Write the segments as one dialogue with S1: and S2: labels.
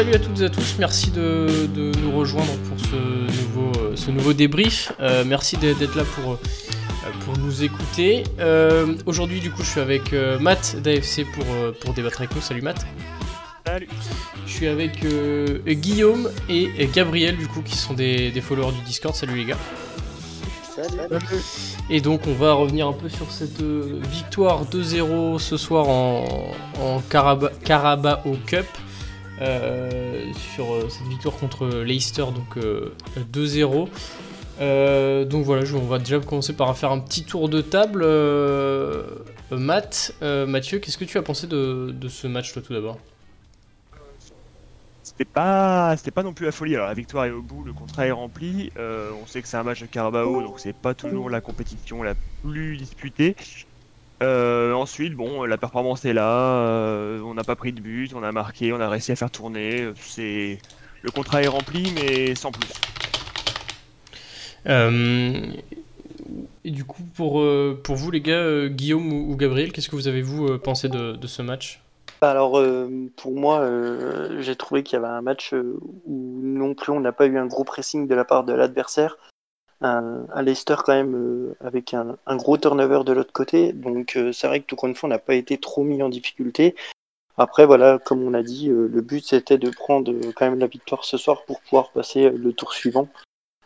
S1: salut à toutes et à tous, merci de, nous rejoindre pour ce nouveau, euh, ce nouveau débrief. Euh, merci d'être là pour, pour nous écouter. Aujourd'hui, du coup, je suis avec Matt d'AFC pour, pour débattre avec nous. Salut Matt.
S2: Salut.
S1: Je suis avec Guillaume et Gabriel, du coup, qui sont des, des followers du Discord. Salut les gars. Et donc on va revenir un peu sur cette euh, victoire 2-0 ce soir en, en Carabao Cup. Euh, sur euh, cette victoire contre Leicester, donc 2-0. donc voilà, on va déjà commencer par faire un petit tour de table. Matt, Mathieu, qu'est-ce que tu as pensé de, ce match toi tout d'abord?
S2: C'était pas, pas non plus la folie. Alors la victoire est au bout, le contrat est rempli. Euh, on sait que c'est un match de Carabao, donc c'est pas toujours la compétition la plus disputée. Euh, ensuite, bon, la performance est là. Euh, on n'a pas pris de but, on a marqué, on a réussi à faire tourner. C'est le contrat est rempli, mais sans plus.
S1: et du coup, pour, pour vous les gars, Guillaume ou, Gabriel, qu'est-ce que vous avez vous pensé de, de ce match?
S3: Alors, euh, pour moi, euh, j'ai trouvé qu'il y avait un match euh, où non plus on n'a pas eu un gros pressing de la part de l'adversaire. Un, Leicester, quand même, avec un, gros turnover de l'autre côté. Donc, c'est vrai que tout compte fait, on n'a pas été trop mis en difficulté. Après, voilà, comme on a dit, le but c'était de prendre quand même la victoire ce soir pour pouvoir passer le tour suivant.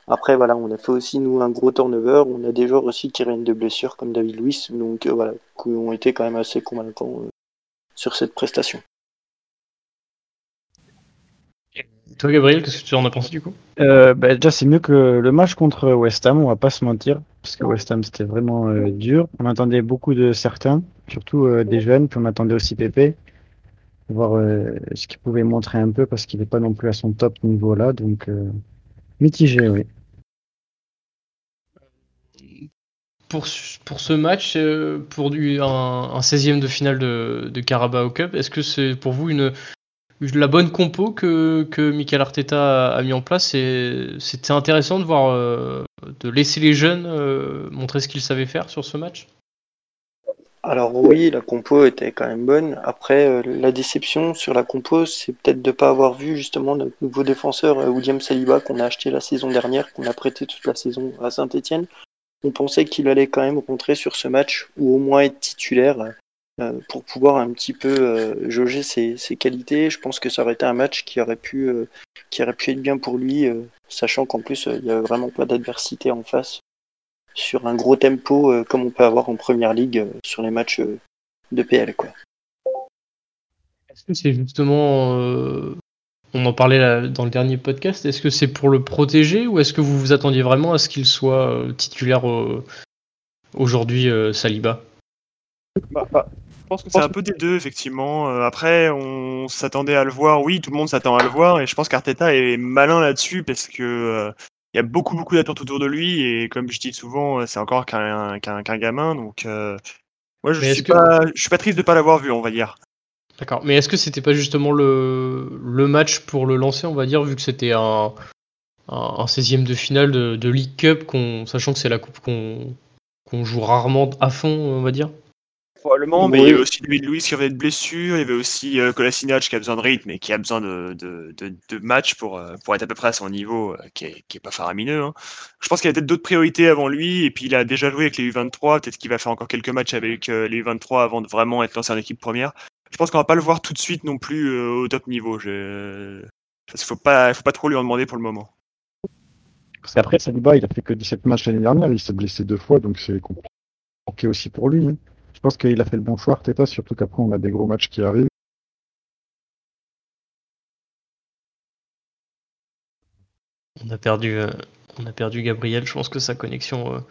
S3: Après, voilà, on a fait aussi, nous, un gros turnover. On a des joueurs aussi qui reviennent de blessures, comme David Luiz, donc voilà, qui ont été quand même assez convaincants sur cette prestation.
S1: Toi, Gabriel, qu'est-ce que tu en as pensé du coup?
S4: Euh, bah, Déjà, c'est mieux que le match contre West Ham, on va pas se mentir, parce que West Ham c'était vraiment euh, dur. On attendait beaucoup de certains, surtout euh, des jeunes, puis on attendait aussi Pépé, voir ce qu'il pouvait montrer un peu, parce qu'il n'est pas non plus à son top niveau là, donc mitigé, oui.
S1: pour, pour ce match, pour du, un, 16e de finale de, de Carabao Cup, est-ce que c'est pour vous une, la bonne compo que, que Michael Arteta a, mis en place. C'était intéressant de voir, euh, de laisser les jeunes euh, montrer ce qu'ils savaient faire sur ce match.
S3: Alors oui, la compo était quand même bonne. Après, la déception sur la compo, c'est peut-être de ne pas avoir vu justement notre nouveau défenseur William Saliba qu'on a acheté la saison dernière, qu'on a prêté toute la saison à Saint-Etienne on pensait qu'il allait quand même rentrer sur ce match ou au moins être titulaire euh, pour pouvoir un petit peu euh, jauger ses, qualités. Je pense que ça aurait été un match qui aurait pu, euh, qui aurait pu être bien pour lui, sachant qu'en plus il n'y a vraiment pas d'adversité en face sur un gros tempo comme on peut avoir en première ligue sur les matchs de PL. Quoi.
S1: Est-ce que c'est justement on en parlait dans le dernier podcast. Est-ce que c'est pour le protéger ou est-ce que vous vous attendiez vraiment à ce qu'il soit euh, titulaire euh, aujourd'hui, euh, Saliba?
S2: Bah, bah, pense que c'est un peu des deux, effectivement. après, on s'attendait à le voir. Oui, tout le monde s'attend à le voir. Et je pense qu'Arteta est malin là-dessus parce que il y a beaucoup, beaucoup d'attentes autour de lui. Et comme je dis souvent, c'est encore qu'un gamin. Donc, moi, je suis, pas, je suis pas triste de ne pas l'avoir vu, on va dire.
S1: D'accord. Mais est-ce que c'était pas justement le, le match pour le lancer, on va dire, vu que c'était un, un, 16e de finale de, de League Cup, sachant que c'est la coupe qu'on joue rarement à fond, on va dire?
S2: Probablement, mais il y avait aussi David Louis qui avait de blessure, il y avait aussi euh, Kolasinac qui a besoin de rythme et qui a besoin de, de, de, match pour, euh, pour être à peu près à son niveau, euh, qui, est, qui est pas faramineux. Hein. Je pense qu'il y a peut-être d'autres priorités avant lui, et puis il a déjà joué avec les U23, peut-être qu'il va faire encore quelques matchs avec les U23 avant de vraiment être lancé en équipe première je pense qu'on va pas le voir tout de suite non plus euh, au top niveau. Je... Parce faut pas, faut pas trop lui en demander pour le moment.
S4: Parce qu'après, Saliba, il a fait que 17 matchs l'année dernière, il s'est blessé deux fois, donc c'est compliqué aussi pour lui. Hein. Pense qu'il a fait le bon choix, Arteta, surtout qu'après, on a des gros matchs qui arrivent.
S1: On a perdu, euh, on a perdu Gabriel. Je pense que sa connexion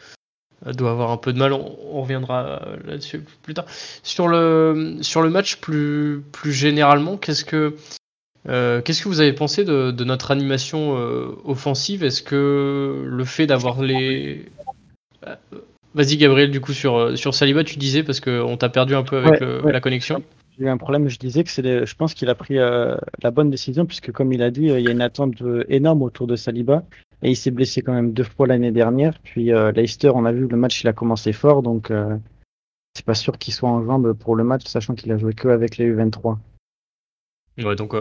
S1: euh, doit avoir un peu de mal. On, reviendra là-dessus plus tard. Sur le, sur le match plus, plus généralement, qu'est-ce que, euh, qu'est-ce que vous avez pensé de, notre animation euh, offensive? Est-ce que le fait d'avoir les. Euh, vas-y, Gabriel, du coup, sur, sur Saliba, tu disais, parce qu'on t'a perdu un peu avec la connexion.
S4: J'ai eu un problème, je disais que c'est je pense qu'il a pris la bonne décision, puisque comme il a dit, il y a une attente énorme autour de Saliba. Et il s'est blessé quand même deux fois l'année dernière. Puis euh, Leicester, on a vu le match, il a commencé fort, donc euh, c'est pas sûr qu'il soit en jambes pour le match, sachant qu'il a joué que avec les U23.
S1: Ouais, donc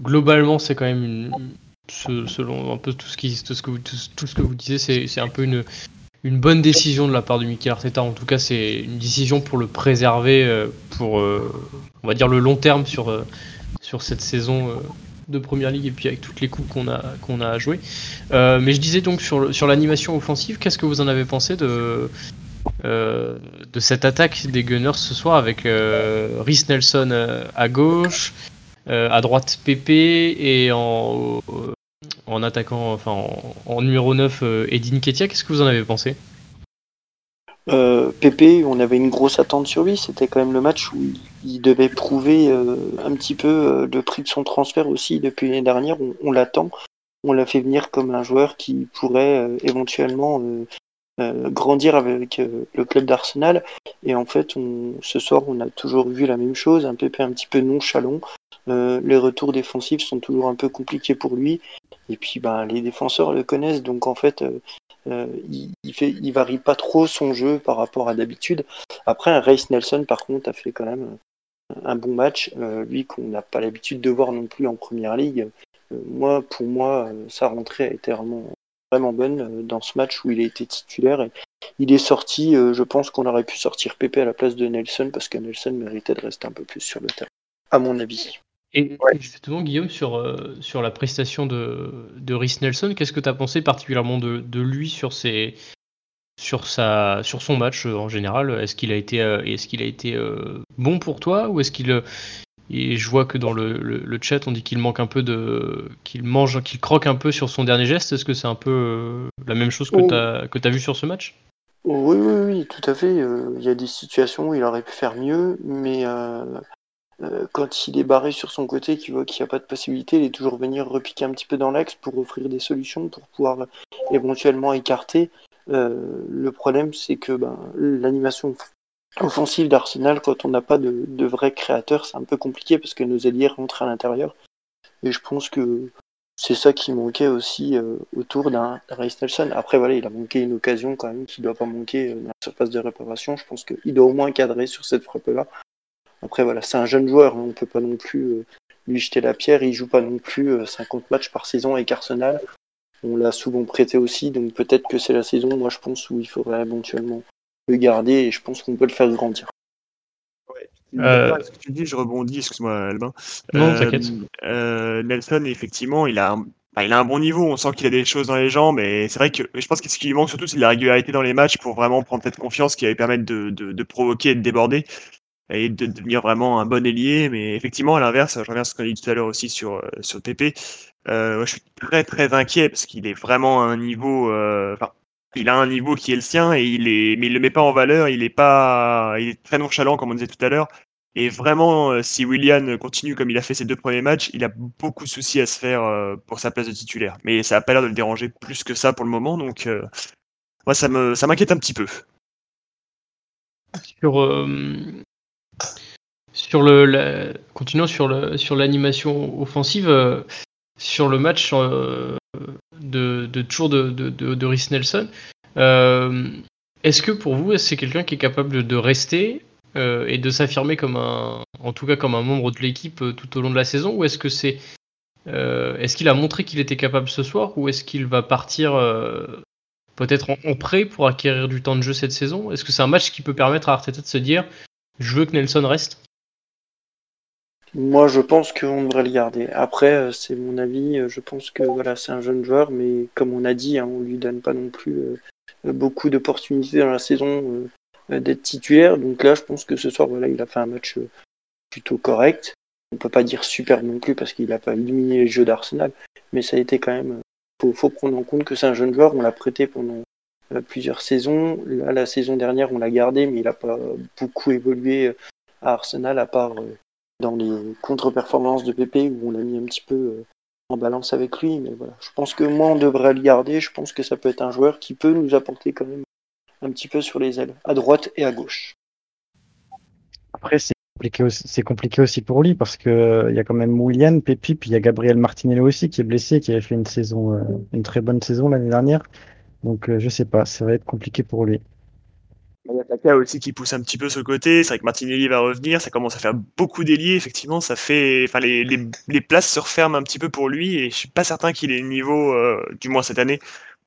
S1: globalement, c'est quand même une, selon un peu tout ce, qui, tout ce, que, vous, tout, ce que vous disiez, c'est un peu une, une bonne décision de la part de Mikel Arteta. En tout cas, c'est une décision pour le préserver pour, on va dire, le long terme sur, sur cette saison de première ligue et puis avec toutes les coupes qu'on a, qu'on a joué. Euh, mais je disais donc sur, sur l'animation offensive, qu'est-ce que vous en avez pensé de, euh, de cette attaque des Gunners ce soir avec euh, Rhys Nelson euh, à gauche, à droite Pépé et en, en attaquant, enfin en, numéro 9 Edin Ketia. Qu'est-ce que vous en avez pensé?
S3: Euh, Pépé, on avait une grosse attente sur lui. C'était quand même le match où il devait prouver euh, un petit peu euh, le prix de son transfert aussi. Depuis l'année dernière, on, l'attend. On l'a fait venir comme un joueur qui pourrait euh, éventuellement grandir avec le club d'Arsenal. Et en fait, on, ce soir, on a toujours vu la même chose. Un Pépé un petit peu nonchalant. les retours défensifs sont toujours un peu compliqués pour lui. Et puis, ben, les défenseurs le connaissent. Donc, en fait, euh, il, fait, il varie pas trop son jeu par rapport à d'habitude. Après, un Race Nelson, par contre, a fait quand même un bon match. Euh, lui, qu'on n'a pas l'habitude de voir non plus en première ligue. Euh, moi, pour moi, sa rentrée a été vraiment, vraiment bonne dans ce match où il a été titulaire. Et il est sorti, je pense qu'on aurait pu sortir Pépé à la place de Nelson parce que Nelson méritait de rester un peu plus sur le terrain, à mon avis.
S1: Et justement, Guillaume, sur, euh, sur la prestation de, de Rhys Nelson, qu'est-ce que tu as pensé particulièrement de, de lui sur, ses, sur, sa, sur son match euh, en général? Est-ce qu'il a été, euh, est-ce qu'il a été bon pour toi ou est-ce qu'il. Et je vois que dans le, le, chat, on dit qu'il manque un peu de. qu'il mange, qu'il croque un peu sur son dernier geste. Est-ce que c'est un peu la même chose que oh. tu as, que as vu sur ce match?
S3: Oui, oui, oui, tout à fait. Il y a des situations où il aurait pu faire mieux, mais euh, quand il est barré sur son côté, qu'il voit qu'il n'y a pas de possibilité, il est toujours venir repiquer un petit peu dans l'axe pour offrir des solutions, pour pouvoir éventuellement écarter. Euh, le problème, c'est que ben, l'animation offensive d'Arsenal, quand on n'a pas de, de vrais créateurs, c'est un peu compliqué parce que nos ailiers rentrent à l'intérieur. Et je pense que c'est ça qui manquait aussi euh, autour d'un Race Nelson. Après, voilà, il a manqué une occasion quand même qui ne doit pas manquer dans la surface de réparation. Je pense qu'il doit au moins cadrer sur cette frappe-là. Après, voilà, c'est un jeune joueur, hein. on ne peut pas non plus euh, lui jeter la pierre. Il joue pas non plus 50 euh, matchs par saison avec Arsenal. On l'a souvent prêté aussi, donc peut-être que c'est la saison, moi je pense, où il faudrait éventuellement le garder et je pense qu'on peut le faire grandir.
S2: Euh... Ce que tu dis, je rebondis, excuse-moi Albin.
S1: Non, t'inquiète.
S2: Euh, Nelson, effectivement, il a un... Bah, il a un bon niveau, on sent qu'il a des choses dans les jambes, mais c'est vrai que je pense que ce qui lui manque surtout, c'est de la régularité dans les matchs pour vraiment prendre cette confiance qui va lui permettre de, de, de provoquer et de déborder et de devenir vraiment un bon ailier. Mais effectivement, à l'inverse, je reviens à ce qu'on a dit tout à l'heure aussi sur, euh, sur TP. Euh, je suis très très inquiet parce qu'il est vraiment à un niveau. Euh, il a un niveau qui est le sien et il est, mais il le met pas en valeur. Il est pas, il est très nonchalant comme on disait tout à l'heure. Et vraiment, si William continue comme il a fait ses deux premiers matchs, il a beaucoup de soucis à se faire pour sa place de titulaire. Mais ça a pas l'air de le déranger plus que ça pour le moment. Donc, moi, ça me, ça m'inquiète un petit peu.
S1: Sur, sur le, continuons sur le sur l'animation offensive, euh, sur le match euh, de, de, toujours de, de, de, Rhys Nelson. Euh, est-ce que pour vous, c'est quelqu'un qui est capable de rester et de s'affirmer comme un, en tout cas comme un membre de l'équipe tout au long de la saison, ou est-ce que c'est, est-ce qu'il a montré qu'il était capable ce soir, ou est-ce qu'il va partir peut-être en, en, prêt pour acquérir du temps de jeu cette saison? Est-ce que c'est un match qui peut permettre à Arteta de se dire je veux que Nelson reste
S3: Moi, je pense qu'on devrait le garder. Après, euh, c'est mon avis. Euh, je pense que voilà, c'est un jeune joueur, mais comme on a dit, hein, on lui donne pas non plus euh, beaucoup d'opportunités dans la saison d'être titulaire. Donc là, je pense que ce soir, voilà, il a fait un match plutôt correct. On peut pas dire super non plus parce qu'il n'a pas éliminé les jeux d'Arsenal, mais ça a été quand même. Faut, faut prendre en compte que c'est un jeune joueur. On l'a prêté pendant plusieurs saisons. Là, la saison dernière, on l'a gardé, mais il n'a pas beaucoup évolué euh, à Arsenal, à part euh, dans les contre-performances de PP où on l'a mis un petit peu en balance avec lui. Mais voilà, je pense que moi, on devrait le garder. Je pense que ça peut être un joueur qui peut nous apporter quand même un petit peu sur les ailes, à droite et à gauche.
S4: Après, c'est compliqué aussi, compliqué aussi pour lui parce que il y a quand même William, Pepi, puis il y a Gabriel Martinello aussi qui est blessé, qui avait fait une saison, une très bonne saison l'année dernière. Donc euh, je sais pas, ça va être compliqué pour lui.
S2: Il y a Taka aussi qui pousse un petit peu ce côté. C'est vrai que Martinelli va revenir. Ça commence à faire beaucoup d'ailiers. Effectivement, ça fait. Enfin, les, les, les, places se referment un petit peu pour lui. Et je suis pas certain qu'il ait le niveau, euh, du moins cette année,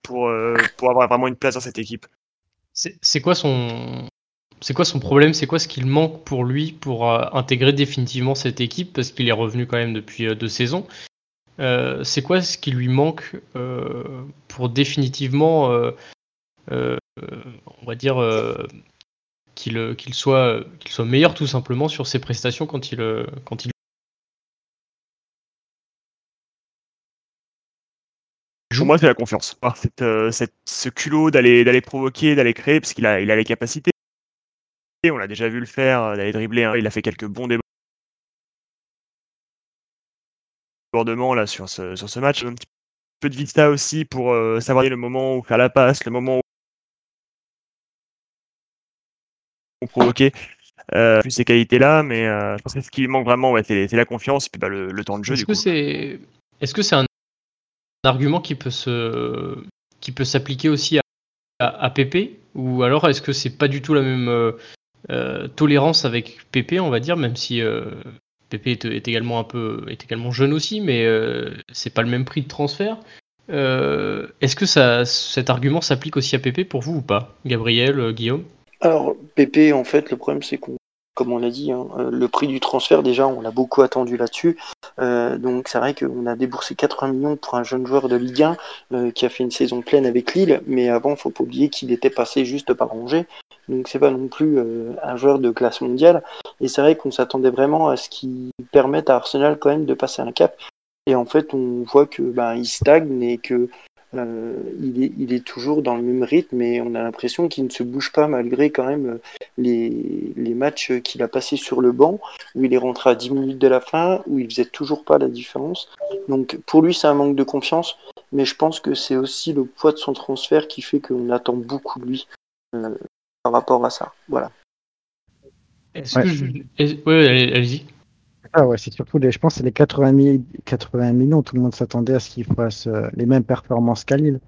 S2: pour, euh, pour avoir vraiment une place dans cette équipe.
S1: C'est quoi son. C'est quoi son problème C'est quoi ce qu'il manque pour lui pour euh, intégrer définitivement cette équipe Parce qu'il est revenu quand même depuis deux saisons. C'est quoi ce qui lui manque pour définitivement on va dire, euh, qu'il soit, soit meilleur tout simplement sur ses prestations quand il, quand il
S2: Pour moi, c'est la confiance. Euh, ce culot d'aller, provoquer, d'aller créer, parce qu'il a, il a les capacités. On l'a déjà vu le faire, euh, d'aller dribbler. Hein. Il a fait quelques bons débordements là, sur, ce, sur ce match. Un petit peu de vista aussi pour savoir le moment où faire la passe, le moment où provoquer euh, plus ces qualités-là, mais euh, je pense que ce qui manque vraiment, ouais, c'est la confiance et puis bah, le, temps de jeu.
S1: Est-ce que c'est un argument qui peut se qui peut s'appliquer aussi à, à, PP ou alors est-ce que c'est pas du tout la même euh, euh tolérance avec PP, on va dire, même si euh, PP est, également un peu est également jeune aussi, mais euh, c'est pas le même prix de transfert. est-ce que ça, cet argument s'applique aussi à PP pour vous ou pas, Gabriel, Guillaume?
S3: Alors, Pépé, en fait, le problème, c'est qu'on, comme on l'a dit, hein, euh, le prix du transfert, déjà, on l'a beaucoup attendu là-dessus. Euh, donc, c'est vrai qu'on a déboursé 80 millions pour un jeune joueur de Ligue 1 euh, qui a fait une saison pleine avec Lille, mais avant, faut pas oublier qu'il était passé juste par Angers. Donc, c'est pas non plus un joueur de classe mondiale. Et c'est vrai qu'on s'attendait vraiment à ce qui permette à Arsenal quand même de passer un cap. Et en fait, on voit que ben, il stagne et que euh, il, est, il, est, toujours dans le même rythme et on a l'impression qu'il ne se bouge pas malgré quand même euh, les, les matchs qu'il a passés sur le banc, où il est rentré à 10 minutes de la fin, où il faisait toujours pas la différence. Donc pour lui, c'est un manque de confiance, mais je pense que c'est aussi le poids de son transfert qui fait qu'on attend beaucoup de lui euh, par rapport à ça. Voilà.
S1: Est-ce que je... Oui, allez-y.
S4: Ah ouais, c'est surtout les, je pense, c'est les 80, 80 millions. Tout le monde s'attendait à ce qu'il fasse euh, les mêmes performances qu'à Lille.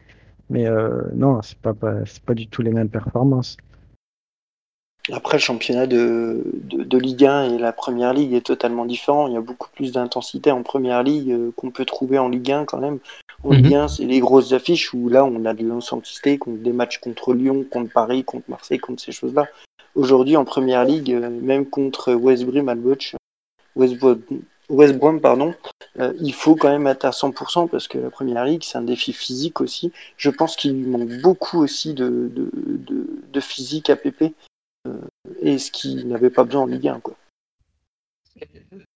S4: Mais euh, non, c'est pas, pas, c'est pas du tout les mêmes performances.
S3: Après, le championnat de, de, Ligue 1 et la Première Ligue est totalement différent. Il y a beaucoup plus d'intensité en Première Ligue euh, qu'on peut trouver en Ligue 1 quand même. En Ligue 1, mhm. c'est les grosses affiches où là, on a de l'intensité, contre des matchs contre Lyon, contre Paris, contre Marseille, contre ces choses-là. Aujourd'hui, en Première Ligue, même contre West Brom, Alboch, West, Brom, pardon, euh, il faut quand même être à 100% parce que la première ligue, c'est un défi physique aussi. Je pense qu'il lui manque beaucoup aussi de, de, physique à PP euh, et ce qu'il n'avait pas besoin en Ligue 1. Quoi.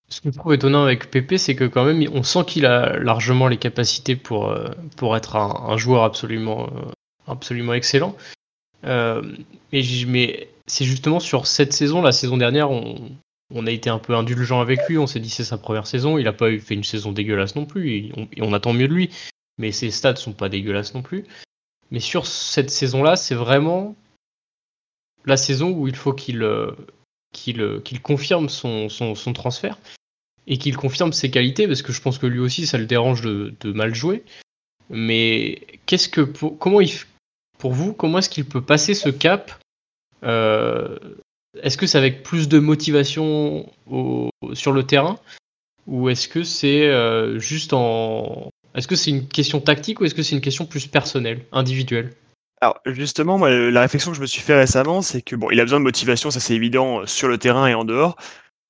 S1: Ce que je trouve étonnant avec PP, c'est que quand même, on sent qu'il a largement les capacités pour, euh, pour être un, joueur absolument, absolument excellent. mais, mais c'est justement sur cette saison, la saison dernière, on, on a été un peu indulgent avec lui. On s'est dit c'est sa première saison. Il n'a pas fait une saison dégueulasse non plus. Et on, attend mieux de lui. Mais ses stats sont pas dégueulasses non plus. Mais sur cette saison-là, c'est vraiment la saison où il faut qu'il euh, euh, confirme son, transfert et qu'il confirme ses qualités parce que je pense que lui aussi ça le dérange de, mal jouer. Mais qu'est-ce que pour vous comment est-ce qu'il peut passer ce cap euh, est-ce que c'est avec plus de motivation sur le terrain ou est-ce que c'est euh, juste en est-ce que c'est une question tactique ou est-ce que c'est une question plus personnelle, individuelle?
S2: Alors justement, moi, la réflexion que je me suis fait récemment, c'est que bon, il a besoin de motivation, ça c'est évident, euh, sur le terrain et en dehors.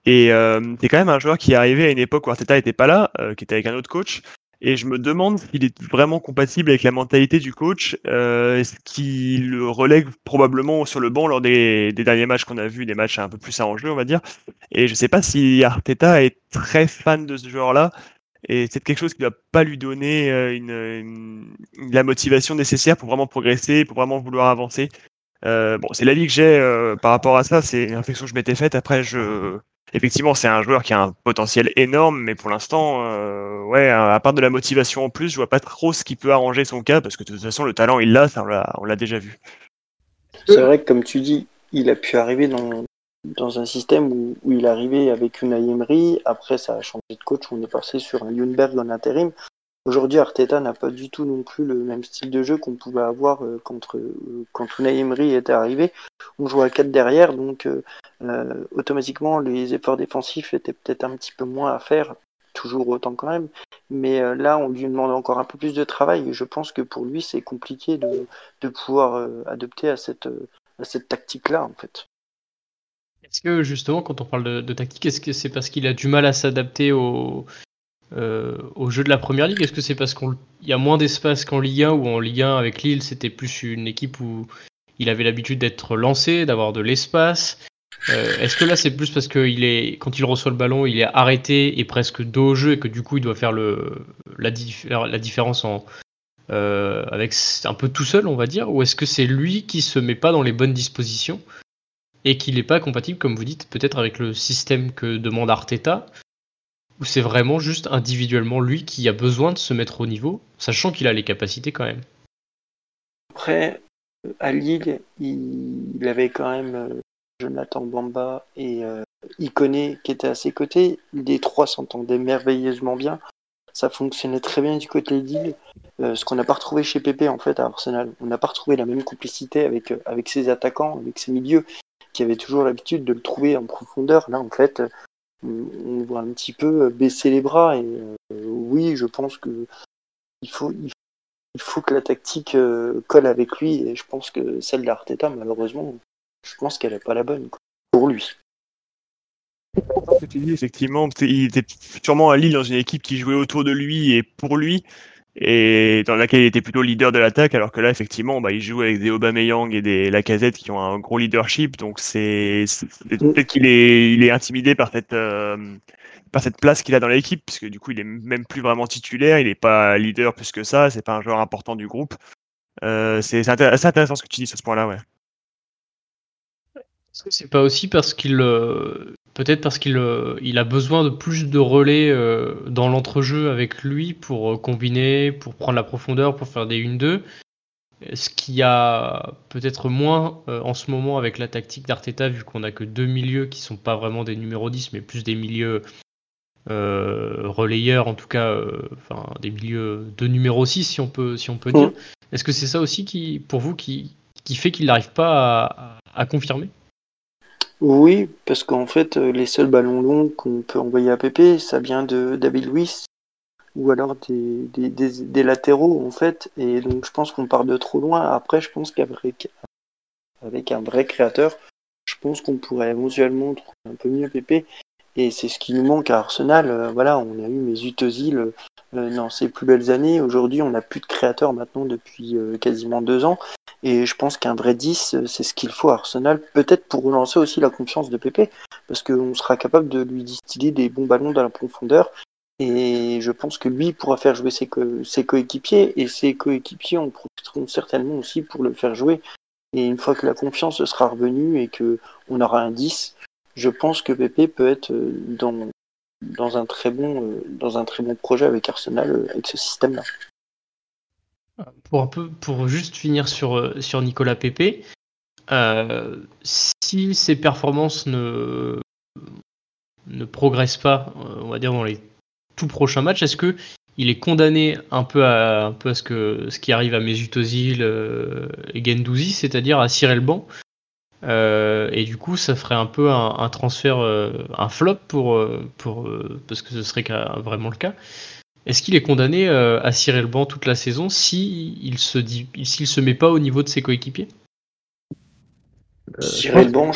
S2: Et euh, c'est quand même un joueur qui est arrivé à une époque où Arteta n'était pas là, qui était avec un autre coach, et je me demande s'il est vraiment compatible avec la mentalité du coach, euh, ce qui le relègue probablement sur le banc lors des, derniers matchs qu'on a vus, des matchs un peu plus arrangés, on va dire. Et je ne sais pas si Arteta est très fan de ce joueur-là. Et c'est quelque chose qui ne va pas lui donner euh, la motivation nécessaire pour vraiment progresser, pour vraiment vouloir avancer. Euh, bon, c'est l'avis que j'ai par rapport à ça. C'est une réflexion que je m'étais faite. Après, je, effectivement, c'est un joueur qui a un potentiel énorme, mais pour l'instant, euh, ouais, à part de la motivation en plus, je vois pas trop ce qui peut arranger son cas, parce que de toute façon, le talent, il l'a, ça, on l'a déjà vu.
S3: C'est vrai que, comme tu dis, il a pu arriver dans, dans un système où, où il arrivait avec une Emery, après ça a changé de coach, on est passé sur un Lundberg en intérim. Aujourd'hui, Arteta n'a pas du tout non plus le même style de jeu qu'on pouvait avoir contre, quand Unai Emery était arrivé. On jouait à 4 derrière, donc automatiquement les efforts défensifs étaient peut-être un petit peu moins à faire, toujours autant quand même. Mais là, on lui demande encore un peu plus de travail. Et je pense que pour lui, c'est compliqué de, pouvoir adopter à cette, tactique-là, en fait.
S1: Est-ce que justement, quand on parle de, tactique, est-ce que c'est parce qu'il a du mal à s'adapter au, euh, au jeu de la première ligue? Est-ce que c'est parce qu'il y a moins d'espace qu'en Ligue 1 ou en Ligue 1 avec Lille, c'était plus une équipe où il avait l'habitude d'être lancé, d'avoir de l'espace? Euh, Est-ce que là c'est plus parce que est, quand il reçoit le ballon, il est arrêté et presque dos au jeu et que du coup il doit faire le, la, la différence en, euh, avec un peu tout seul, on va dire? Ou est-ce que c'est lui qui se met pas dans les bonnes dispositions et qu'il n'est pas compatible, comme vous dites, peut-être avec le système que demande Arteta? Ou c'est vraiment juste individuellement lui qui a besoin de se mettre au niveau, sachant qu'il a les capacités quand même?
S3: Après, à Lille, il, avait quand même euh, Jonathan Bamba et euh, Iconé qui étaient à ses côtés. Les trois s'entendaient merveilleusement bien. Ça fonctionnait très bien du côté de. Euh, ce qu'on n'a pas retrouvé chez Pépé en fait à Arsenal. On n'a pas retrouvé la même complicité avec, avec ses attaquants, avec ses milieux, qui avaient toujours l'habitude de le trouver en profondeur. Là en fait, on voit un petit peu baisser les bras. Et euh, oui, je pense que il faut, que la tactique euh, colle avec lui. Et je pense que celle d'Arteta, malheureusement, je pense qu'elle n'est pas la bonne pour lui.
S2: Effectivement, il était sûrement à Lille dans une équipe qui jouait autour de lui et pour lui et dans laquelle il était plutôt leader de l'attaque, alors que là, effectivement, bah, il joue avec des Aubameyang et des Lacazette qui ont un gros leadership, donc c'est peut-être qu'il est, il est intimidé par cette, euh, par cette place qu'il a dans l'équipe, puisque du coup, il est même plus vraiment titulaire, il n'est pas leader plus que ça, c'est pas un joueur important du groupe. Euh, c'est assez intéressant ce que tu dis sur ce point-là, ouais.
S1: Est-ce que c'est pas aussi parce qu'il euh, peut-être parce qu'il euh, il a besoin de plus de relais euh, dans l'entrejeu avec lui pour combiner, pour prendre la profondeur, pour faire des 1-2 Ce qui a peut-être moins en ce moment avec la tactique d'Arteta, vu qu'on a que deux milieux qui sont pas vraiment des numéros 10, mais plus des milieux relayeurs, en tout cas, enfin des milieux de numéro 6, si on peut, si on peut dire. Est-ce que c'est ça aussi qui, pour vous, qui, qui fait qu'il n'arrive pas à confirmer?
S3: Oui, parce qu'en fait, euh, les seuls ballons longs qu'on peut envoyer à Pépé, ça vient de David Luiz ou alors des, des, latéraux, en fait. Et donc, je pense qu'on part de trop loin. Après, je pense qu'avec avec un vrai créateur, je pense qu'on pourrait éventuellement trouver un peu mieux Pépé. Et c'est ce qui nous manque à Arsenal. Euh, voilà, on a eu mes Utozil euh, dans ses plus belles années. Aujourd'hui, on n'a plus de créateur maintenant depuis quasiment deux ans. Et je pense qu'un vrai 10, c'est ce qu'il faut à Arsenal, peut-être pour relancer aussi la confiance de Pépé, parce qu'on sera capable de lui distiller des bons ballons dans la profondeur. Et je pense que lui pourra faire jouer ses, coéquipiers, et ses coéquipiers en profiteront certainement aussi pour le faire jouer. Et une fois que la confiance sera revenue et qu'on aura un 10, je pense que Pépé peut être euh, dans, dans, un, très bon, euh, dans un très bon projet avec Arsenal, euh, avec ce système-là.
S1: Pour, un peu, pour juste finir sur, Nicolas Pepe, si ses performances ne, progressent pas, on va dire dans les tout prochains matchs, est-ce que il est condamné un peu à, ce, qui arrive à Mesut Özil et Gendouzi, c'est-à-dire à cirer le banc et du coup, ça ferait un peu un, transfert, un flop pour, pour parce que ce serait vraiment le cas. Est-ce qu'il est condamné euh, à cirer le banc toute la saison si il se dit, s'il se met pas au niveau de ses coéquipiers?
S3: Cirer euh, le banc,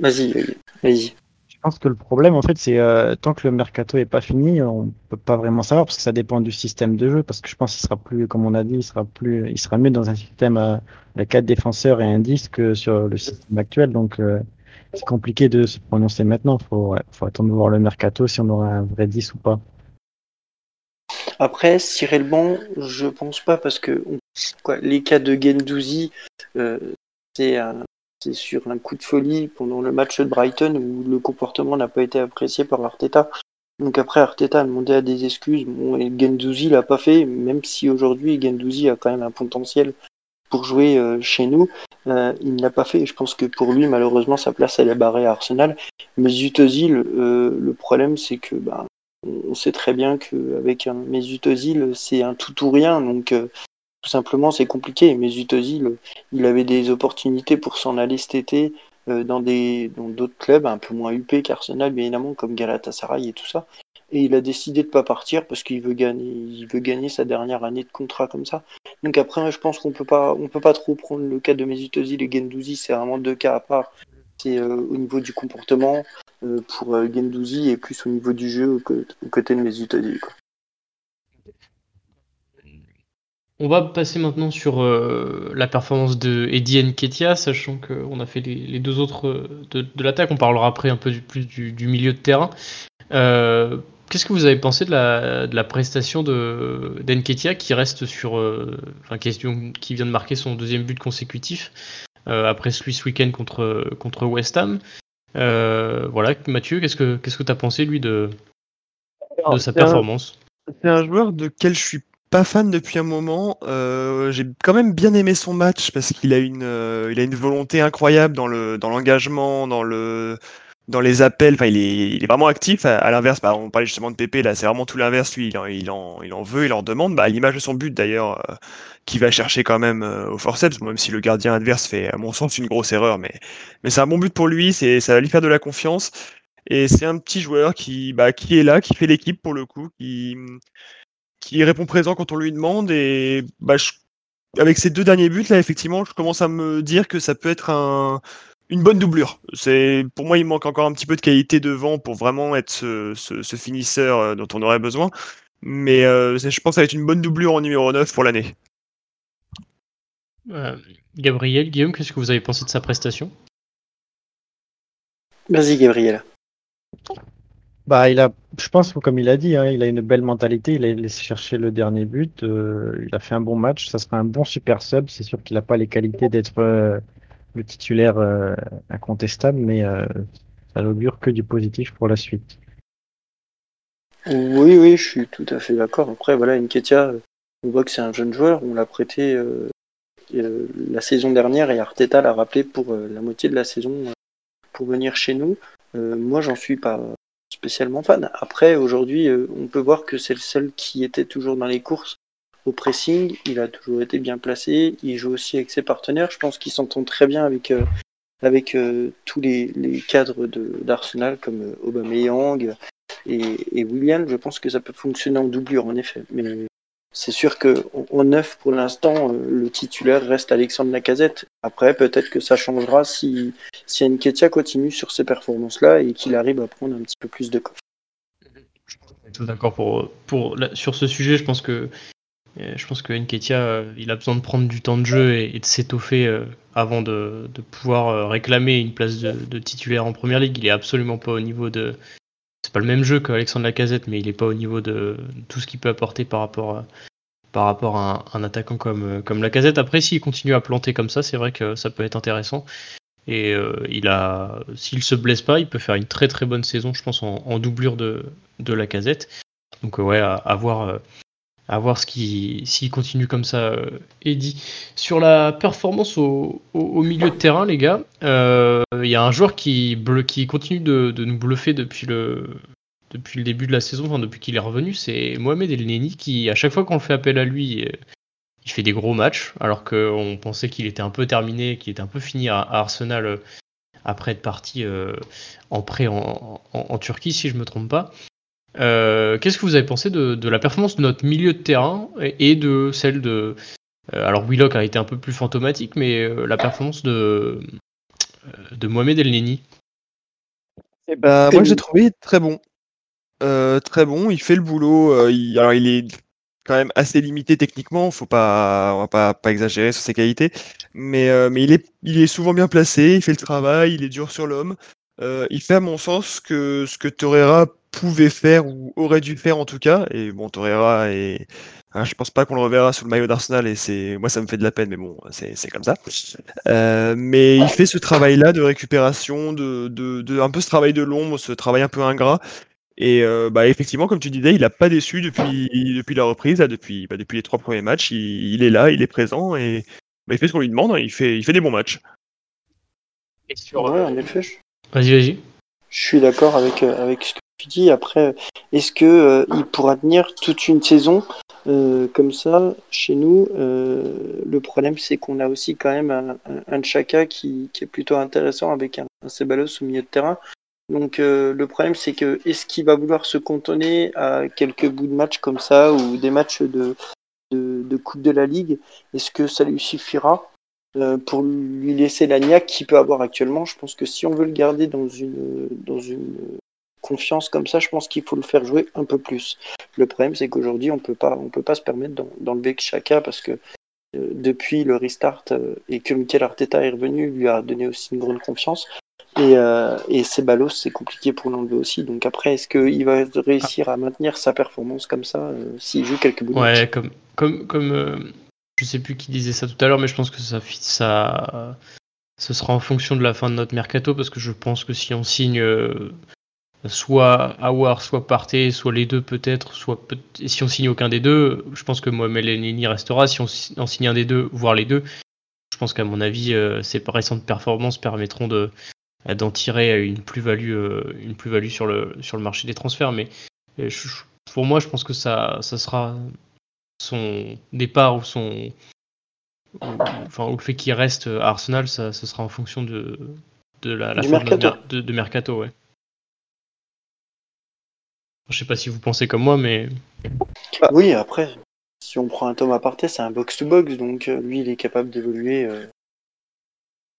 S3: vas-y, vas-y.
S4: Je pense que le problème, en fait, c'est euh, tant que le mercato est pas fini, on peut pas vraiment savoir parce que ça dépend du système de jeu. Parce que je pense qu'il sera plus, comme on a dit, il sera plus, il sera mieux dans un système à, quatre défenseurs et un 10 que sur le système actuel. Donc, c'est compliqué de se prononcer maintenant. Faut, faut attendre de voir le mercato si on aura un vrai 10 ou pas.
S3: Après, cirer le banc, je pense pas parce que les cas de Gendouzi, euh, c'est sur un coup de folie pendant le match de Brighton où le comportement n'a pas été apprécié par Arteta. Donc après, Arteta a demandé à des excuses. Bon, et Gendouzi l'a pas fait, même si aujourd'hui Gendouzi a quand même un potentiel pour jouer euh, chez nous. Euh, il ne l'a pas fait. Je pense que pour lui, malheureusement, sa place elle est barrée à Arsenal. Mais Zutozil, le problème c'est que bah, on sait très bien qu'avec un Mesut c'est un tout ou rien. Donc, euh, tout simplement, c'est compliqué. Mesut Özil, il avait des opportunités pour s'en aller cet été euh, dans d'autres clubs un peu moins huppés qu'Arsenal, bien évidemment, comme Galatasaray et tout ça. Et il a décidé de pas partir parce qu'il veut gagner, il veut gagner sa dernière année de contrat comme ça. Donc après, je pense qu'on peut pas, on peut pas trop prendre le cas de Mesut Özil et Gendouzi. C'est vraiment deux cas à part. C'est euh, au niveau du comportement euh, pour euh, Gendouzi et plus au niveau du jeu au côté de Mesut. Quoi.
S1: On va passer maintenant sur euh, la performance de Eddie Nketiah, sachant qu'on a fait les, les deux autres euh, de, de l'attaque. On parlera après un peu du, plus du, du milieu de terrain. Euh, Qu'est-ce que vous avez pensé de la, de la prestation de d'Enketia qui reste sur, euh, enfin question qui vient de marquer son deuxième but consécutif après celui ce week-end contre contre West Ham? Voilà, Mathieu, qu'est-ce que qu'est-ce que t'as pensé lui de de sa performance?
S2: C'est un joueur de quel je suis pas fan depuis un moment. Euh, J'ai quand même bien aimé son match parce qu'il a une, euh, il a une volonté incroyable dans le, dans l'engagement, dans le, dans les appels. Enfin, il est, il est vraiment actif. À, l'inverse, bah, on parlait justement de Pépé. Là, c'est vraiment tout l'inverse. Lui, il en, il en, il en veut, il en demande. Bah, à l'image de son but d'ailleurs, euh, qui va chercher quand même euh, au forceps. Même si le gardien adverse fait, à mon sens, une grosse erreur, mais, mais c'est un bon but pour lui. C'est, ça va lui faire de la confiance. Et c'est un petit joueur qui, bah, qui est là, qui fait l'équipe pour le coup, qui, qui répond présent quand on lui demande. Et bah, je- avec ces deux derniers buts, là, effectivement, je commence à me dire que ça peut être un, une bonne doublure. C'est, pour moi, il manque encore un petit peu de qualité devant pour vraiment être ce, ce, ce finisseur euh, dont on aurait besoin. Mais euh, je pense que ça va être une bonne doublure en numéro 9 pour l'année.
S1: Euh, Gabriel, Guillaume, qu'est-ce que vous avez pensé de sa prestation?
S3: Vas-y, Gabriel.
S4: Bah, il a, je pense, comme il a dit, hein, il a une belle mentalité. Il a laissé chercher le dernier but. euh, il a fait un bon match. Ça sera un bon super sub. C'est sûr qu'il n'a pas les qualités d'être euh, le titulaire euh, incontestable, mais ça n'augure que du positif pour la suite.
S3: Oui, oui, je suis tout à fait d'accord. Après, voilà, Nketiah, euh, on voit que c'est un jeune joueur. On l'a prêté la saison dernière et Arteta l'a rappelé pour la moitié de la saison pour venir chez nous. Moi, j'en suis pas spécialement fan. Après, aujourd'hui, euh, on peut voir que c'est le seul qui était toujours dans les courses au pressing. Il a toujours été bien placé. Il joue aussi avec ses partenaires. Je pense qu'il s'entend très bien avec euh, avec euh, tous les, les cadres d'Arsenal comme Aubameyang et, et William. Je pense que ça peut fonctionner en doublure en effet. C'est sûr que en- neuf pour l'instant, euh, le titulaire reste Alexandre Lacazette. Après, peut-être que ça changera si si Nketiah continue sur ces performances-là et qu'il arrive à prendre un petit peu plus de coffre.
S1: On est tous d'accord pour, pour sur ce sujet. Je pense que euh, je pense que Nketiah, euh, il a besoin de prendre du temps de jeu et, de s'étoffer avant de, de pouvoir réclamer une place de, de titulaire en première ligue. Il est absolument pas au niveau de. C'est pas le même jeu qu'Alexandre Lacazette, mais il est pas au niveau de tout ce qu'il peut apporter par rapport à, par rapport à un, attaquant comme, euh, comme Lacazette. Après, s'il continue à planter comme ça, c'est vrai que ça peut être intéressant. Et euh, il a, s'il se blesse pas, il peut faire une très très bonne saison, je pense, en, doublure de, de Lacazette. Donc euh, ouais, à, voir, à voir s'il continue comme ça, euh, Eddy. Sur la performance au, milieu de terrain, les gars, euh, il y a un joueur qui, continue de, nous bluffer depuis le, début de la saison, enfin depuis qu'il est revenu, c'est Mohamed El Neni qui, à chaque fois qu'on fait appel à lui, euh, il fait des gros matchs, alors qu'on pensait qu'il était un peu terminé, qu'il était un peu fini à, Arsenal euh, après être parti euh, en prêt en, en- Turquie, si je me trompe pas. Euh, Qu'est-ce que vous avez pensé de, de la performance de notre milieu de terrain et, et de celle de. euh, alors, Willock a été un peu plus fantomatique, mais euh, la performance de, de Mohamed El Neni?
S2: Eh ben, moi, l'ai trouvé très bon. Euh, très bon, il fait le boulot. euh, il, alors, il est quand même assez limité techniquement, faut pas, on va pas, pas exagérer sur ses qualités, mais, euh, mais il, est, il est souvent bien placé, il fait le travail, il est dur sur l'homme. Euh, il fait, à mon sens, ce que, ce que Torreira pouvait faire ou aurait dû faire en tout cas. Et bon, Torreira est. hein, je pense pas qu'on le reverra sous le maillot d'Arsenal et c'est moi ça me fait de la peine mais bon c'est c'est comme ça. Euh, mais il fait ce travail-là de récupération, de, de, de un peu ce travail de l'ombre, ce travail un peu ingrat. Et euh, bah, effectivement, comme tu disais, il n'a pas déçu depuis, depuis la reprise, là, depuis, bah, depuis les trois premiers matchs. Il, il est là, il est présent et bah, il fait ce qu'on lui demande. hein, il, fait, il fait des bons matchs.
S1: Et sur,
S3: Ouais, en effet,
S1: Vas-y, vas-y.
S3: je suis d'accord avec, euh, avec ce que tu dis. Après, est-ce que il pourra tenir toute une saison comme ça chez nous Le problème, c'est qu'on a aussi quand même un, Chaka qui, est plutôt intéressant avec un, un Ceballos au milieu de terrain. Donc le problème, c'est que est-ce qu'il va vouloir se cantonner à quelques bouts de match comme ça ou des matchs de, de, Coupe de la Ligue? Est-ce que ça lui suffira euh, pour lui laisser la niaque qu'il peut avoir actuellement? Je pense que si on veut le garder dans une, dans une confiance comme ça, je pense qu'il faut le faire jouer un peu plus. Le problème, c'est qu'aujourd'hui, on peut pas, on peut pas se permettre d'enlever Chaka parce que euh, depuis le restart euh, et que Mikel Arteta est revenu, lui a donné aussi une grande confiance. Et, euh, et Ceballos, c'est compliqué pour l'enlever aussi. Donc après, est-ce qu'il va réussir à maintenir sa performance comme ça s'il joue quelques bouts
S1: Ouais, comme, comme, comme je sais plus qui disait ça tout à l'heure, mais je pense que ça, ça, ce sera en fonction de la fin de notre mercato, parce que je pense que si on signe euh, soit Awar, soit Partey, soit les deux peut-être, soit peut si on signe aucun des deux, je pense que Mohamed Elneny restera. Si on en signe un des deux, voire les deux, je pense qu'à mon avis, euh, ces récentes performances permettront de d'en tirer une plus-value euh, une plus-value sur le sur le marché des transferts. Mais pour moi, je pense que ça ça sera son départ ou son enfin le fait qu'il reste à Arsenal, ça, sera en fonction de, de la, fin De, de, mercato, ouais. Je sais pas si vous pensez comme moi, mais
S3: oui. Après, si on prend un Thomas Partey, c'est un box-to-box, donc euh, lui, il est capable d'évoluer euh,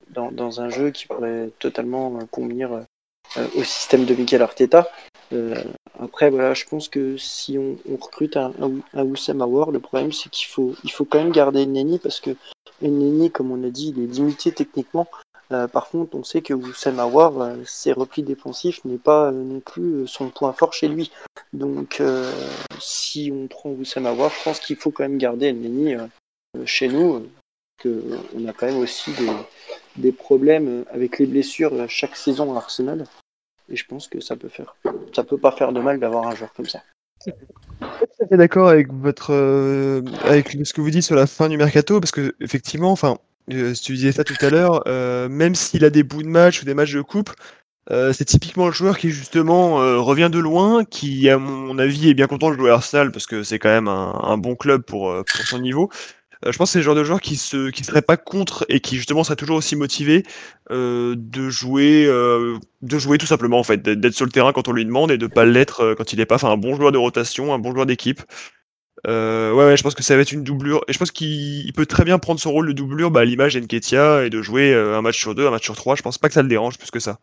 S3: dans, dans, un jeu qui pourrait totalement euh, convenir au système de Mikel Arteta. Après, voilà, je pense que si on, recrute un, un, Wissam Awar, le problème c'est qu'il faut, il faut quand même garder Neni parce que Neni, comme on a dit, il est limité techniquement. Euh, par contre, on sait que Wissam Awar, euh, ses replis défensifs n'est pas euh, non plus son point fort chez lui. Donc, si on prend Wissam Awar, je pense qu'il faut quand même garder Neni chez nous. Que on a quand même aussi des, problèmes avec les blessures chaque saison à Arsenal. Et je pense que ça peut faire, ça peut pas faire de mal d'avoir un joueur comme ça.
S5: Je tout d'accord avec votre, avec ce que vous dites sur la fin du mercato, parce que effectivement, enfin, euh, tu disais ça tout à l'heure, euh, même s'il a des bouts de match ou des matchs de coupe, c'est typiquement le joueur qui justement revient de loin, qui à mon avis est bien content de jouer à Arsenal parce que c'est quand même un, un bon club pour, pour son niveau. Euh, je pense que c'est le genre de joueur qui se qui serait pas contre et qui justement serait toujours aussi motivé euh, de jouer euh, de jouer tout simplement en fait d'être sur le terrain quand on lui demande et de pas l'être quand il est pas enfin un bon joueur de rotation un bon joueur d'équipe ouais, ouais, je pense que ça va être une doublure. Et je pense qu'il peut très bien prendre son rôle de doublure bah, à l'image d'Enketia et de jouer un match sur deux, un match sur trois. Je pense pas que ça le dérange plus que ça.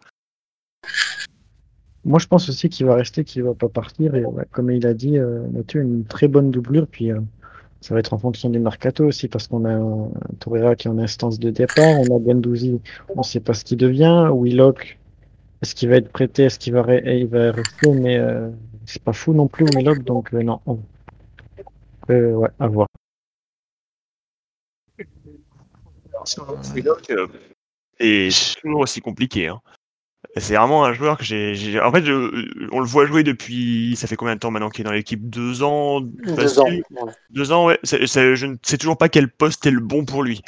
S4: Moi, je pense aussi qu'il va rester, qu'il va pas partir. Et comme il a dit, Mathieu, une très bonne doublure. Puis ça va être en fonction du mercato aussi, parce qu'on a un Torreira qui est en instance de départ, on a Gendouzi, on sait pas ce qu'il devient, Willock, est-ce qu'il va être prêté, est-ce qu'il va, il va rester, mais euh, c'est pas fou non plus Willock, donc euh, non. Euh, ouais, à voir.
S2: Willock est toujours aussi compliqué. Hein. C'est vraiment un joueur que j'ai. En fait, on le voit jouer depuis. Ça fait combien de temps maintenant qu'il est dans l'équipe? Deux ans?
S3: Deux ans.
S2: Deux ans, ouais. je ne sais toujours pas quel poste est le bon pour lui.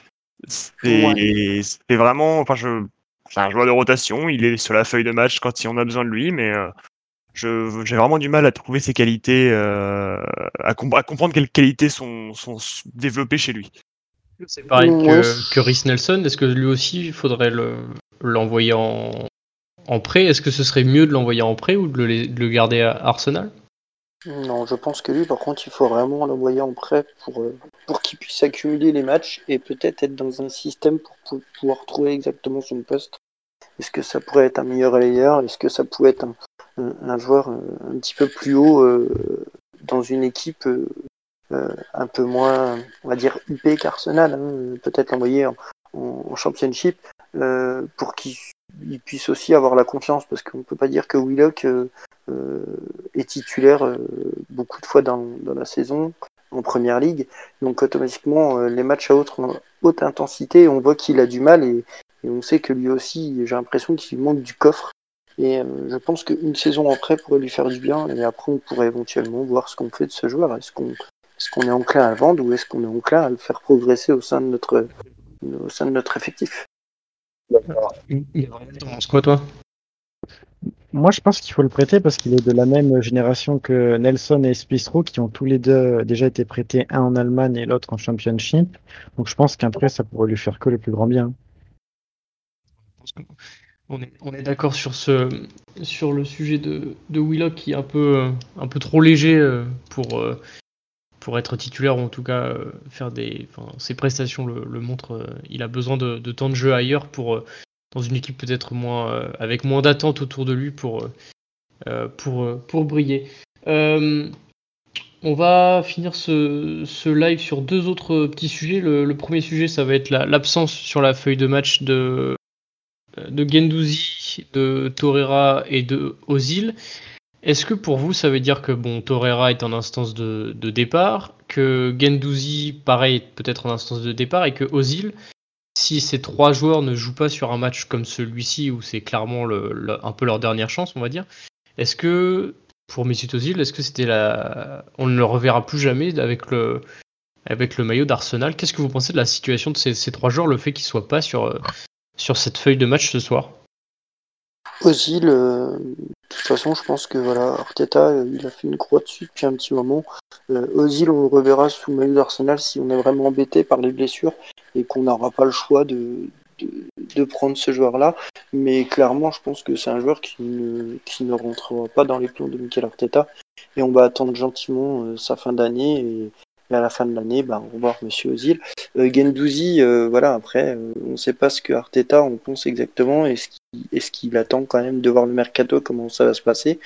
S2: C'est vraiment. Enfin, je. C'est un joueur de rotation. Il est sur la feuille de match quand on a besoin de lui, mais euh, j'ai vraiment du mal à trouver ses qualités, euh, à, comprendre quelles qualités sont, sont développées chez lui.
S1: C'est pareil que, que Rhys Nelson. Est-ce que lui aussi, il faudrait l'envoyer en, en prêt, est-ce que ce serait mieux de l'envoyer en prêt ou de le, garder à Arsenal?
S3: Non, je pense que lui, par contre, il faut vraiment l'envoyer en prêt pour, euh, pour qu'il puisse accumuler les matchs et peut-être être dans un système pour, pouvoir trouver exactement son poste. Est-ce que ça pourrait être un meilleur relayeur? Est-ce que ça pourrait être un, joueur euh, un petit peu plus haut euh, dans une équipe un peu moins, on va dire, UP qu'Arsenal hein? Peut-être l'envoyer en, championship pour qu'il il puisse aussi avoir la confiance, parce qu'on ne peut pas dire que Willock euh, euh, est titulaire euh, beaucoup de fois dans, la saison en première ligue. Donc automatiquement, les matchs à haute, haute intensité, on voit qu'il a du mal et, on sait que lui aussi, j'ai l'impression qu'il manque du coffre. Et je pense qu'une saison après pourrait lui faire du bien. Et après, on pourrait éventuellement voir ce qu'on fait de ce joueur. Est-ce qu'on est, qu'on est enclin à le vendre ou est-ce qu'on est enclin à le faire progresser au sein de notre, au sein de notre effectif?
S1: Il, quoi, toi?
S4: Moi, je pense qu'il faut le prêter parce qu'il est de la même génération que Nelson et Spistro, qui ont tous les deux déjà été prêtés, un en Allemagne et l'autre en Championship. Donc, je pense qu'après, ça pourrait lui faire que le plus grand bien.
S1: On est, d'accord sur, ce, sur le sujet de, de Willock qui est un peu, un peu trop léger euh, pour, euh, pour être titulaire ou en tout cas euh, faire des. Ses prestations le, le montrent. Il a besoin de, temps de jeu ailleurs pour dans une équipe peut-être moins euh, avec moins d'attentes autour de lui pour euh, pour euh, pour briller. On va finir ce, ce, live sur deux autres petits sujets. Le premier sujet, ça va être l'absence sur la feuille de match de, de Gendouzi, de Torreira et de Ozil. Est-ce que pour vous, ça veut dire que bon, Torreira est en instance de, départ, que Gendouzi, pareil, peut-être en instance de départ, et que Ozil, si ces trois joueurs ne jouent pas sur un match comme celui-ci, où c'est clairement le, un peu leur dernière chance, on va dire, est-ce que, pour Mesut Ozil, est-ce que c'était la... On ne le reverra plus jamais avec le, avec le maillot d'Arsenal? Qu'est-ce que vous pensez de la situation de ces, ces trois joueurs, le fait qu'ils ne soient pas sur, sur cette feuille de match ce soir
S3: Ozil, de toute façon, je pense que voilà, Arteta, euh, il a fait une croix dessus depuis un petit moment. Euh, Ozil, on le reverra sous maillot d'Arsenal si on est vraiment embêté par les blessures et qu'on n'aura pas le choix de, de, de prendre ce joueur-là. Mais clairement, je pense que c'est un joueur qui ne, qui ne rentrera pas dans les plans de Mikel Arteta. Et on va attendre gentiment euh, sa fin d'année. Et, et, à la fin de l'année, bah, au revoir Monsieur Ozil. Euh, euh, voilà, après, euh, on ne sait pas ce que Arteta en pense exactement. Qu'il est qu'il attend quand même de voir le mercato, comment ça va se passer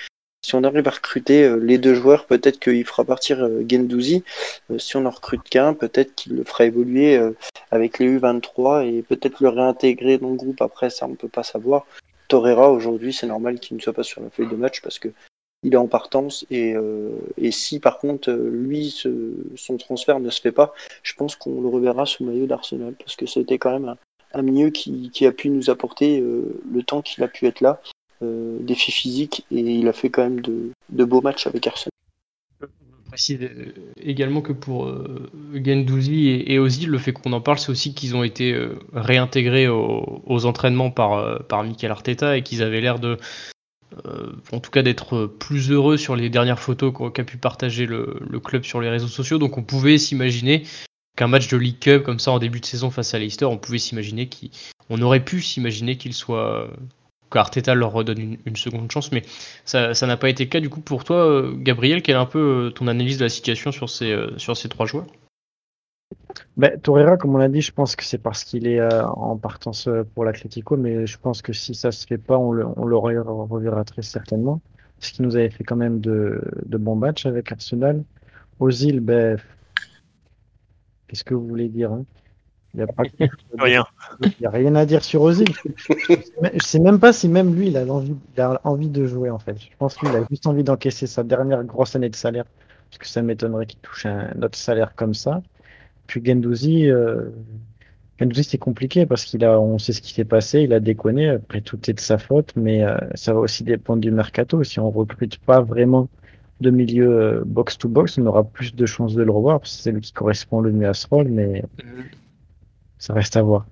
S3: si on arrive à recruter euh, les deux joueurs, peut-être qu'il fera partir euh, Gendouzi. Euh, si on n'en recrute qu'un, peut-être qu'il le fera évoluer avec les U23 et peut-être le réintégrer dans le groupe. Après, ça, on ne peut pas savoir. Torreira, aujourd'hui, c'est normal qu'il ne soit pas sur la feuille de match parce que il est en partance et, euh, si par contre lui son transfert ne se fait pas, je pense qu'on le reverra sous maillot d'Arsenal parce que c'était quand même un, milieu qui, a pu nous apporter euh, le temps qu'il a pu être là euh, défi physique et il a fait quand même de, beaux matchs avec Arsenal.
S1: Précise également que pour euh, Gendouzi et, et, Ozil, le fait qu'on en parle, c'est aussi qu'ils ont été réintégrés aux, entraînements par, par Mikel Arteta et qu'ils avaient l'air de, euh, en tout cas d'être plus heureux sur les dernières photos qu'a pu partager le, club sur les réseaux sociaux. Donc on pouvait s'imaginer qu'un match de League Cup comme ça en début de saison face à Leicester, on pouvait s'imaginer qu'on aurait pu s'imaginer qu'il soit Arteta leur redonne une, seconde chance, mais ça n'a pas été le cas. Du coup, pour toi, Gabriel, quelle est un peu ton analyse de la situation sur ces trois joueurs?
S4: Ben, Torreira, comme on l'a dit, je pense que c'est parce qu'il est euh, en partance pour l'Atlético, mais je pense que si ça se fait pas, on le, on le reverra très certainement. Ce qui nous avait fait quand même de, de bons matchs avec Arsenal. Ozil, ben, qu'est-ce que vous voulez dire hein? Il n'y a pas
S2: rien.
S4: Il y a rien à dire sur Ozil. je sais même pas si même lui il a envie, il a envie de jouer en fait. Je pense qu'il a juste envie d'encaisser sa dernière grosse année de salaire parce que ça m'étonnerait qu'il touche un autre salaire comme ça. Puis Gendouzi, euh... Gendouzi c'est compliqué parce qu'il a, on sait ce qui s'est passé, il a déconné. Après tout est de sa faute, mais euh, ça va aussi dépendre du mercato. Si on recrute pas vraiment de milieu box to box, on aura plus de chances de le revoir parce que c'est lui qui correspond le mieux à ce rôle, mais ça reste à voir.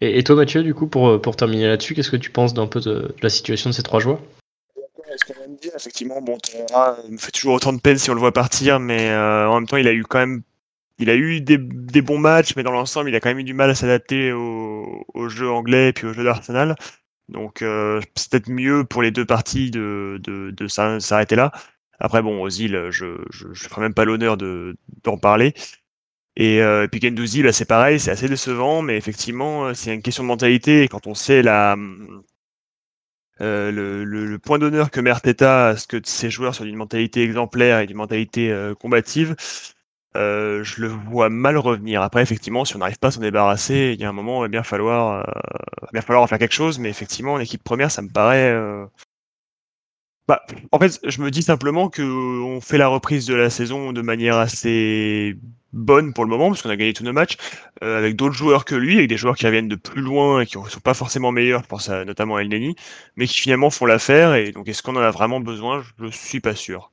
S1: Et, et, toi, Mathieu, du coup, pour, pour terminer là-dessus, qu'est-ce que tu penses d'un peu de, de, la situation de ces trois joueurs?
S2: Dire, Effectivement, bon, Torreira me fait toujours autant de peine si on le voit partir, mais euh, en même temps, il a eu quand même, il a eu des, bons matchs, mais dans l'ensemble, il a quand même eu du mal à s'adapter au, au, jeu anglais et puis au jeu d'Arsenal. Donc, euh, c'est peut-être mieux pour les deux parties de, s'arrêter là. Après, bon, Ozil, je ne ferai même pas l'honneur d'en parler. Et, euh, puis Gendouzi, là, c'est pareil, c'est assez décevant, mais effectivement, euh, c'est une question de mentalité. Et quand on sait euh, le, point d'honneur que met Arteta à ce que ces joueurs soient d'une mentalité exemplaire et d'une mentalité euh, combative, euh, je le vois mal revenir. Après, effectivement, si on n'arrive pas à s'en débarrasser, il y a un moment, il va bien falloir, en faire quelque chose. Mais effectivement, en équipe première, ça me paraît bah, en fait, je me dis simplement que on fait la reprise de la saison de manière assez bonne pour le moment, parce qu'on a gagné tous nos matchs, euh, avec d'autres joueurs que lui, avec des joueurs qui reviennent de plus loin et qui ne sont pas forcément meilleurs, je pense notamment à El Neni, mais qui finalement font l'affaire. Et donc, est-ce qu'on en a vraiment besoin? Je ne suis pas sûr.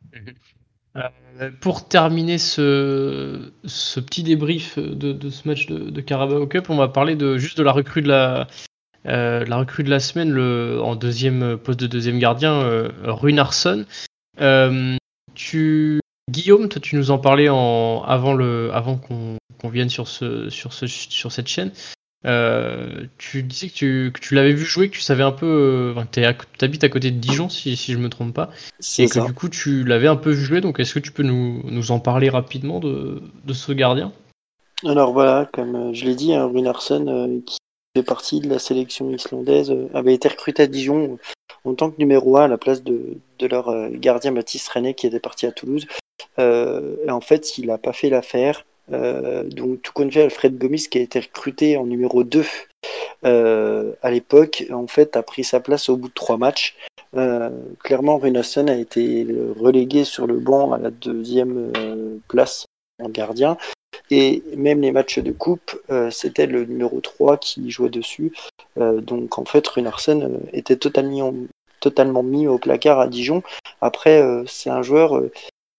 S1: Euh, pour terminer ce, petit débrief de, ce match de, de, Carabao Cup, on va parler juste de la recrue de la, la semaine en deuxième poste de deuxième gardien, Runarsson. tu, Guillaume, toi tu nous en parlais avant qu'on vienne sur, ce, sur, ce, sur cette chaîne. Euh, tu disais que tu, l'avais vu jouer, que tu savais un peu. Euh, tu habites à côté de Dijon, si, si je me trompe pas. Et que du coup, tu l'avais un peu vu jouer. Donc, est-ce que tu peux nous, nous en parler rapidement de, de ce gardien?
S3: Alors voilà, comme euh, je l'ai dit, hein, Runarsson, qui fait partie de la sélection islandaise, avait été recruté à Dijon en tant que numéro 1 à la place de, de leur gardien Baptiste René qui était parti à Toulouse. et en fait, il n'a pas fait l'affaire. Euh, donc tout compte fait, Alfred Gomis, qui a été recruté en numéro 2 euh, à l'époque, en fait, a pris sa place au bout de trois matchs. Euh, clairement, Runason a été relégué sur le banc à la deuxième place en gardien. Et même les matchs de coupe, c'était le numéro 3 qui jouait dessus. donc en fait, Runarsson était totalement mis au placard à Dijon. Après, c'est un joueur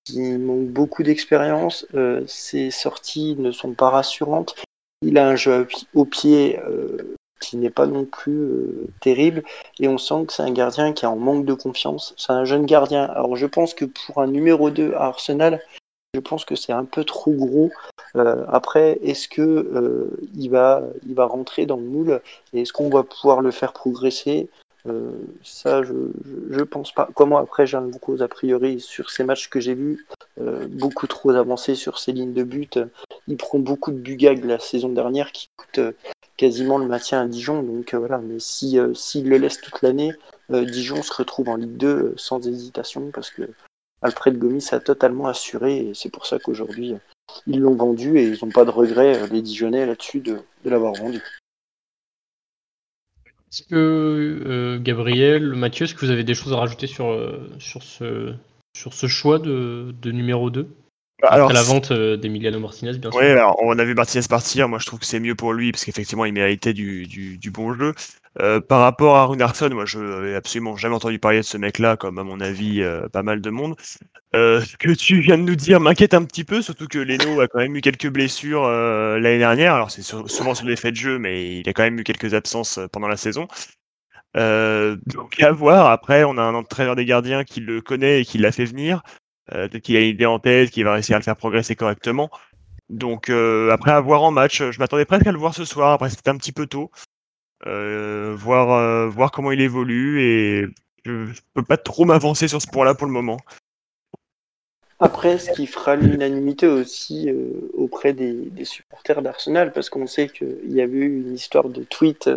S3: qui manque beaucoup d'expérience. Euh, ses sorties ne sont pas rassurantes. Il a un jeu au pied euh, qui n'est pas non plus euh, terrible. Et on sent que c'est un gardien qui est en manque de confiance. C'est un jeune gardien. Alors je pense que pour un numéro 2 à Arsenal, je pense que c'est un peu trop gros. après, est-ce que il va, il va rentrer dans le moule et est-ce qu'on va pouvoir le faire progresser? Euh, ça, je, je, pense pas. Comment après, j'ai un gros a priori sur ces matchs que j'ai vus, euh, beaucoup trop avancé sur ses lignes de but. Il prend beaucoup de bugag la saison dernière qui coûte euh, quasiment le maintien à Dijon. Donc voilà, mais si s'il le laisse toute l'année, Dijon se retrouve en Ligue 2 sans hésitation parce que Alfred Gomis a totalement assuré et c'est pour ça qu'aujourd'hui ils l'ont vendu et ils n'ont pas de regret les Dijonnais là-dessus de l'avoir vendu.
S1: Est-ce que euh, Gabriel, Mathieu, est-ce que vous avez des choses à rajouter sur, euh, sur, ce, sur ce choix de, de numéro 2 Après la vente euh, d'Emiliano Martinez, bien sûr.
S2: Oui, on a vu Martinez partir. Moi, je trouve que c'est mieux pour lui parce qu'effectivement, il méritait du, du, du bon jeu. Euh, par rapport à Runarsson, moi je n'avais absolument jamais entendu parler de ce mec-là, comme à mon avis euh, pas mal de monde. Ce que tu viens de nous dire m'inquiète un petit peu, surtout que Leno a quand même eu quelques blessures l'année dernière. Alors c'est souvent sur l'effet de jeu, mais il a quand même eu quelques absences pendant la saison. donc à voir. Après, on a un entraîneur des gardiens qui le connaît et qui l'a fait venir, qui a une idée en tête, qui va réussir à le faire progresser correctement. Donc après à voir en match, je m'attendais presque à le voir ce soir. Après c'était un petit peu tôt. Euh, voir, euh, voir comment il évolue et je, peux pas trop m'avancer sur ce point-là pour le moment.
S3: Après, ce qui fera l'unanimité aussi euh, auprès des, supporters d'Arsenal, parce qu'on sait qu'il y avait eu une histoire de tweet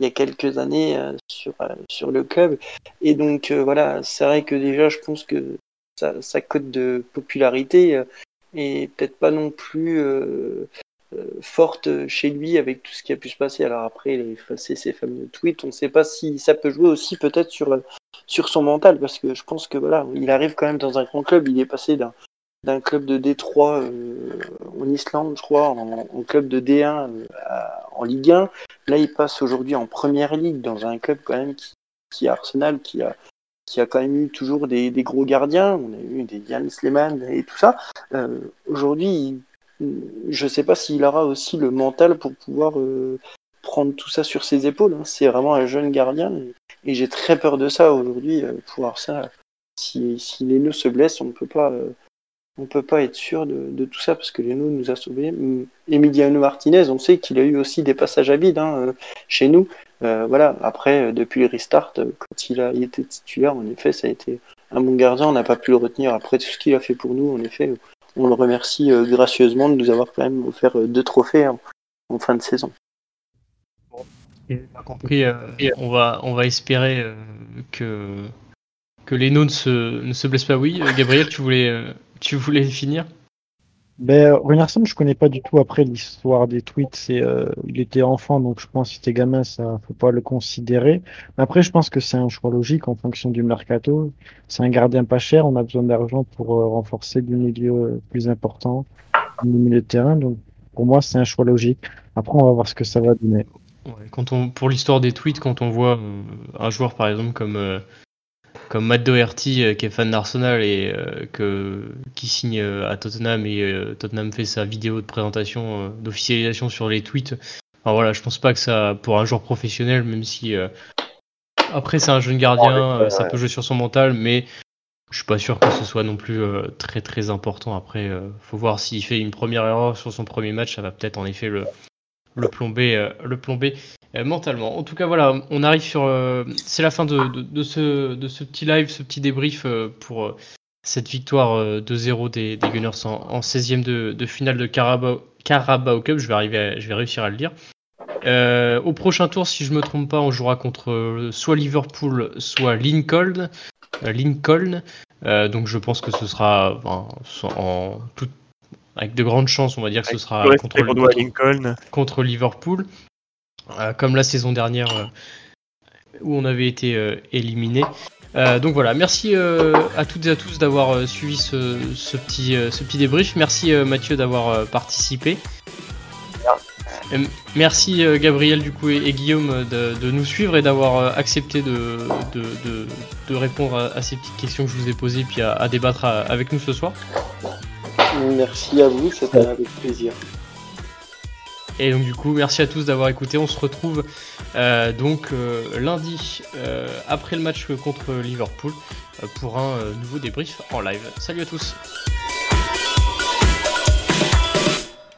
S3: il y a quelques années sur, sur le club. Et donc, voilà, c'est vrai que déjà, je pense que sa, cote de popularité est peut-être pas non plus euh, forte chez lui avec tout ce qui a pu se passer. Alors après, il a effacé ses fameux tweets. On ne sait pas si ça peut jouer aussi peut-être sur, sur son mental, parce que je pense que voilà, il arrive quand même dans un grand club. Il est passé d'un d'un club de Détroit euh, en Islande, je crois, en, club de D1 euh, en Ligue 1. Là, il passe aujourd'hui en Première Ligue dans un club quand même qui, qui Arsenal, qui a qui a quand même eu toujours des, gros gardiens. On a eu des Yann Sleman et tout ça. Euh, aujourd'hui, je ne sais pas s'il aura aussi le mental pour pouvoir euh, prendre tout ça sur ses épaules. Hein. C'est vraiment un jeune gardien et, j'ai très peur de ça aujourd'hui. Euh, pouvoir ça, si, si Leno se blesse, on ne peut pas, on peut pas être sûr de, tout ça parce que Leno nous a sauvés. Emiliano Martinez, on sait qu'il a eu aussi des passages à vide hein, chez nous. Voilà. Après, depuis le restart, quand il a été titulaire, en effet, ça a été un bon gardien. On n'a pas pu le retenir après tout ce qu'il a fait pour nous. En effet, on le remercie euh, gracieusement de nous avoir quand même offert euh, deux trophées en, fin de saison.
S1: euh, on va, espérer que, que Leno ne se, ne se blesse pas. Oui, Gabriel, tu voulais finir?
S4: Ben, Runarsson, je connais pas du tout après l'histoire des tweets. Euh, il était enfant, donc je pense que c'était gamin, ça faut pas le considérer. Après, je pense que c'est un choix logique en fonction du mercato. C'est un gardien pas cher, on a besoin d'argent pour euh, renforcer du milieu euh, plus important, du milieu de terrain. Donc, pour moi, c'est un choix logique. Après, on va voir ce que ça va donner.
S1: quand on, pour l'histoire des tweets, quand on voit un joueur par exemple comme comme Matt Doherty euh, qui est fan d'Arsenal et euh, que, qui signe euh, à Tottenham et Tottenham fait sa vidéo de présentation d'officialisation sur les tweets. Enfin, voilà, je pense pas que ça, pour un joueur professionnel, même si après c'est un jeune gardien, ça peut jouer sur son mental, mais je suis pas sûr que ce soit non plus très très important. Après, faut voir s'il fait une première erreur sur son premier match, ça va peut-être en effet le, le plomber, le plomber mentalement. En tout cas, voilà, on arrive sur. c'est la fin de, de, ce, de ce petit live, ce petit débrief pour cette victoire 2-0 des, des, Gunners en, 16e de, de, finale de Carabao, Carabao Cup. Je vais, arriver je vais réussir à le dire. Euh, au prochain tour, si je me trompe pas, on jouera contre euh, soit Liverpool, soit Lincoln. Euh, Lincoln. donc je pense que ce sera en tout, avec de grandes chances, on va dire que ce sera contre,
S2: contre, Lincoln.
S1: contre Liverpool. Comme la saison dernière où on avait été éliminé. donc voilà, merci à toutes et à tous d'avoir suivi ce, ce, petit, ce petit débrief. Merci Mathieu d'avoir participé. Euh, merci euh, Gabriel du coup et, Guillaume de, nous suivre et d'avoir euh, accepté de, de, répondre à, ces petites questions que je vous ai posées puis à, débattre avec nous ce soir.
S3: Merci à vous, c'était avec plaisir.
S1: Et donc du coup, merci à tous d'avoir écouté. On se retrouve donc lundi après le match contre Liverpool pour un nouveau débrief en live. Salut à tous.